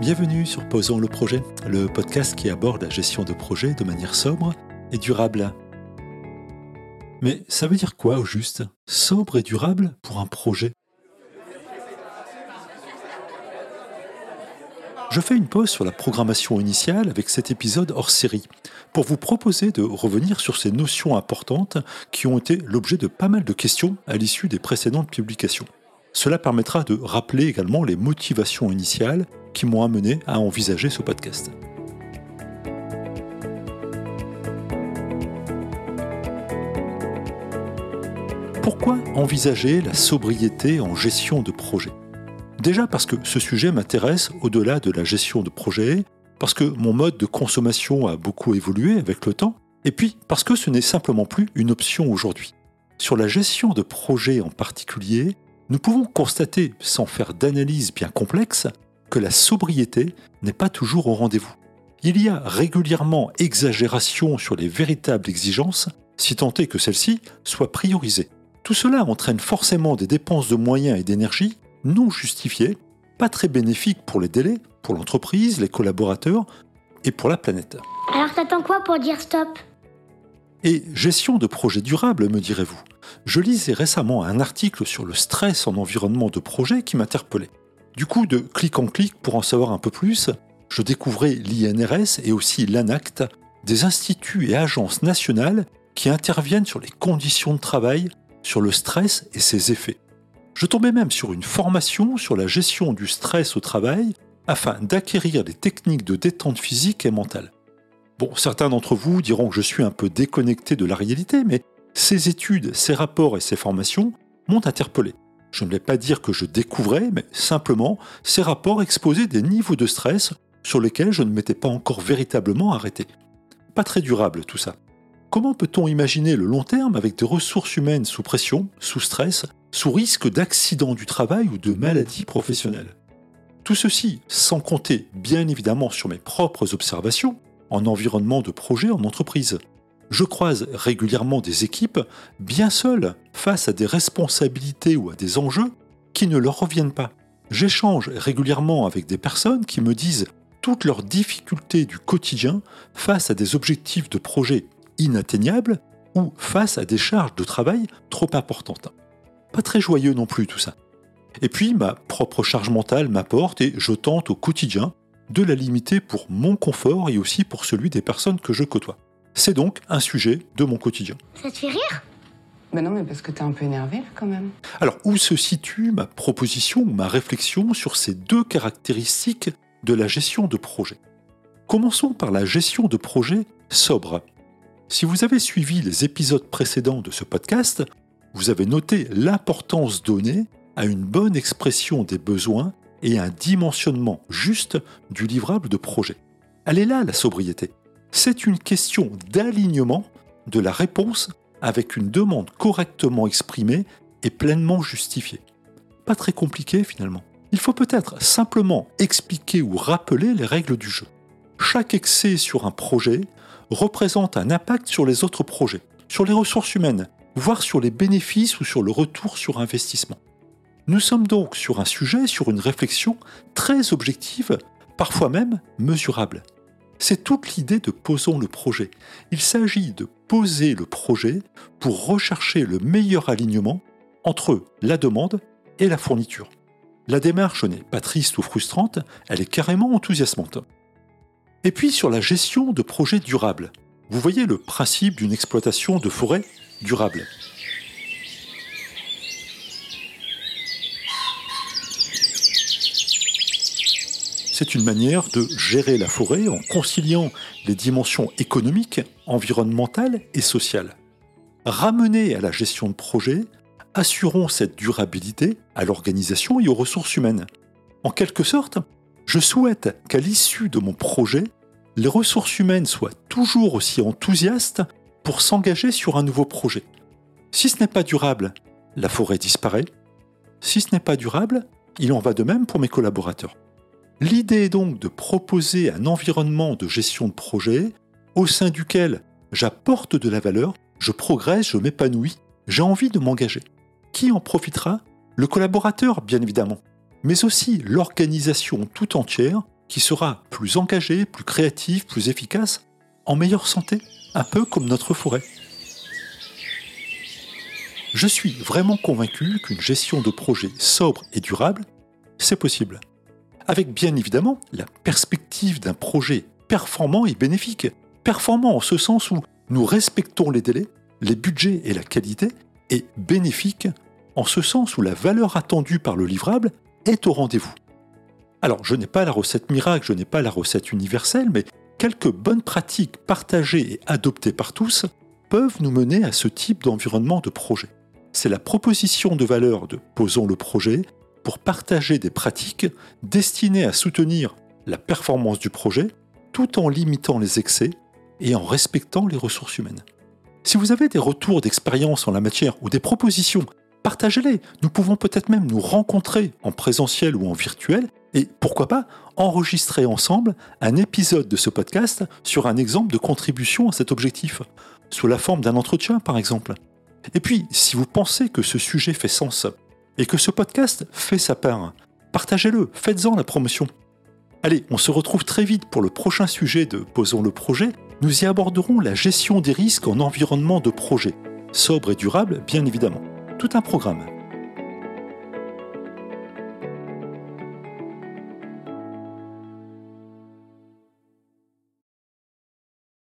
Bienvenue sur Posons le projet, le podcast qui aborde la gestion de projets de manière sobre et durable. Mais ça veut dire quoi au juste? Sobre et durable pour un projet? Je fais une pause sur la programmation initiale avec cet épisode hors série pour vous proposer de revenir sur ces notions importantes qui ont été l'objet de pas mal de questions à l'issue des précédentes publications. Cela permettra de rappeler également les motivations initiales qui m'ont amené à envisager ce podcast. Pourquoi envisager la sobriété en gestion de projet? Déjà parce que ce sujet m'intéresse au-delà de la gestion de projet, parce que mon mode de consommation a beaucoup évolué avec le temps, et puis parce que ce n'est simplement plus une option aujourd'hui. Sur la gestion de projet en particulier, nous pouvons constater, sans faire d'analyse bien complexe, que la sobriété n'est pas toujours au rendez-vous. Il y a régulièrement exagération sur les véritables exigences, si tant est que celles-ci soient priorisées. Tout cela entraîne forcément des dépenses de moyens et d'énergie non justifiées, pas très bénéfiques pour les délais, pour l'entreprise, les collaborateurs et pour la planète. Alors t'attends quoi pour dire stop? Et gestion de projets durables, me direz-vous. Je lisais récemment un article sur le stress en environnement de projet qui m'interpellait. Du coup, de clic en clic pour en savoir un peu plus, je découvrais l'INRS et aussi l'ANACT, des instituts et agences nationales qui interviennent sur les conditions de travail, sur le stress et ses effets. Je tombais même sur une formation sur la gestion du stress au travail afin d'acquérir des techniques de détente physique et mentale. Bon, certains d'entre vous diront que je suis un peu déconnecté de la réalité, mais ces études, ces rapports et ces formations m'ont interpellé. Je ne vais pas dire que je découvrais, mais simplement, ces rapports exposaient des niveaux de stress sur lesquels je ne m'étais pas encore véritablement arrêté. Pas très durable tout ça. Comment peut-on imaginer le long terme avec des ressources humaines sous pression, sous stress, sous risque d'accident du travail ou de maladie professionnelle Tout ceci sans compter bien évidemment sur mes propres observations en environnement de projet en entreprise. Je croise régulièrement des équipes bien seules face à des responsabilités ou à des enjeux qui ne leur reviennent pas. J'échange régulièrement avec des personnes qui me disent toutes leurs difficultés du quotidien face à des objectifs de projet inatteignables ou face à des charges de travail trop importantes. Pas très joyeux non plus tout ça. Et puis ma propre charge mentale m'apporte et je tente au quotidien de la limiter pour mon confort et aussi pour celui des personnes que je côtoie. C'est donc un sujet de mon quotidien. Ça te fait rire? Ben non, mais parce que t'es un peu énervé quand même. Alors, où se situe ma proposition ou ma réflexion sur ces deux caractéristiques de la gestion de projet? Commençons par la gestion de projet sobre. Si vous avez suivi les épisodes précédents de ce podcast, vous avez noté l'importance donnée à une bonne expression des besoins et un dimensionnement juste du livrable de projet. Elle est là, la sobriété c'est une question d'alignement de la réponse avec une demande correctement exprimée et pleinement justifiée. Pas très compliqué finalement. Il faut peut-être simplement expliquer ou rappeler les règles du jeu. Chaque excès sur un projet représente un impact sur les autres projets, sur les ressources humaines, voire sur les bénéfices ou sur le retour sur investissement. Nous sommes donc sur un sujet, sur une réflexion très objective, parfois même mesurable. C'est toute l'idée de posons le projet. Il s'agit de poser le projet pour rechercher le meilleur alignement entre la demande et la fourniture. La démarche n'est pas triste ou frustrante, elle est carrément enthousiasmante. Et puis sur la gestion de projets durables. Vous voyez le principe d'une exploitation de forêt durable. C'est une manière de gérer la forêt en conciliant les dimensions économiques, environnementales et sociales. Ramener à la gestion de projet, assurons cette durabilité à l'organisation et aux ressources humaines. En quelque sorte, je souhaite qu'à l'issue de mon projet, les ressources humaines soient toujours aussi enthousiastes pour s'engager sur un nouveau projet. Si ce n'est pas durable, la forêt disparaît. Si ce n'est pas durable, il en va de même pour mes collaborateurs. L'idée est donc de proposer un environnement de gestion de projet au sein duquel j'apporte de la valeur je progresse, je m'épanouis, j'ai envie de m'engager. Qui en profitera? Le collaborateur, bien évidemment, mais aussi l'organisation tout entière qui sera plus engagée, plus créative, plus efficace, en meilleure santé, un peu comme notre forêt. Je suis vraiment convaincu qu'une gestion de projet sobre et durable, c'est possible. Avec bien évidemment la perspective d'un projet performant et bénéfique. Performant en ce sens où nous respectons les délais, les budgets et la qualité, et bénéfique en ce sens où la valeur attendue par le livrable est au rendez-vous. Alors, je n'ai pas la recette miracle, je n'ai pas la recette universelle, mais quelques bonnes pratiques partagées et adoptées par tous peuvent nous mener à ce type d'environnement de projet. C'est la proposition de valeur de Posons le projet pour partager des pratiques destinées à soutenir la performance du projet tout en limitant les excès et en respectant les ressources humaines. Si vous avez des retours d'expérience en la matière ou des propositions, partagez-les. Nous pouvons peut-être même nous rencontrer en présentiel ou en virtuel et pourquoi pas enregistrer ensemble un épisode de ce podcast sur un exemple de contribution à cet objectif, sous la forme d'un entretien par exemple. Et puis, si vous pensez que ce sujet fait sens et que ce podcast fait sa part, partagez-le, faites-en la promotion. Allez, on se retrouve très vite pour le prochain sujet de Posons le projet. Nous y aborderons la gestion des risques en environnement de projet, sobre et durable bien évidemment. Tout un programme.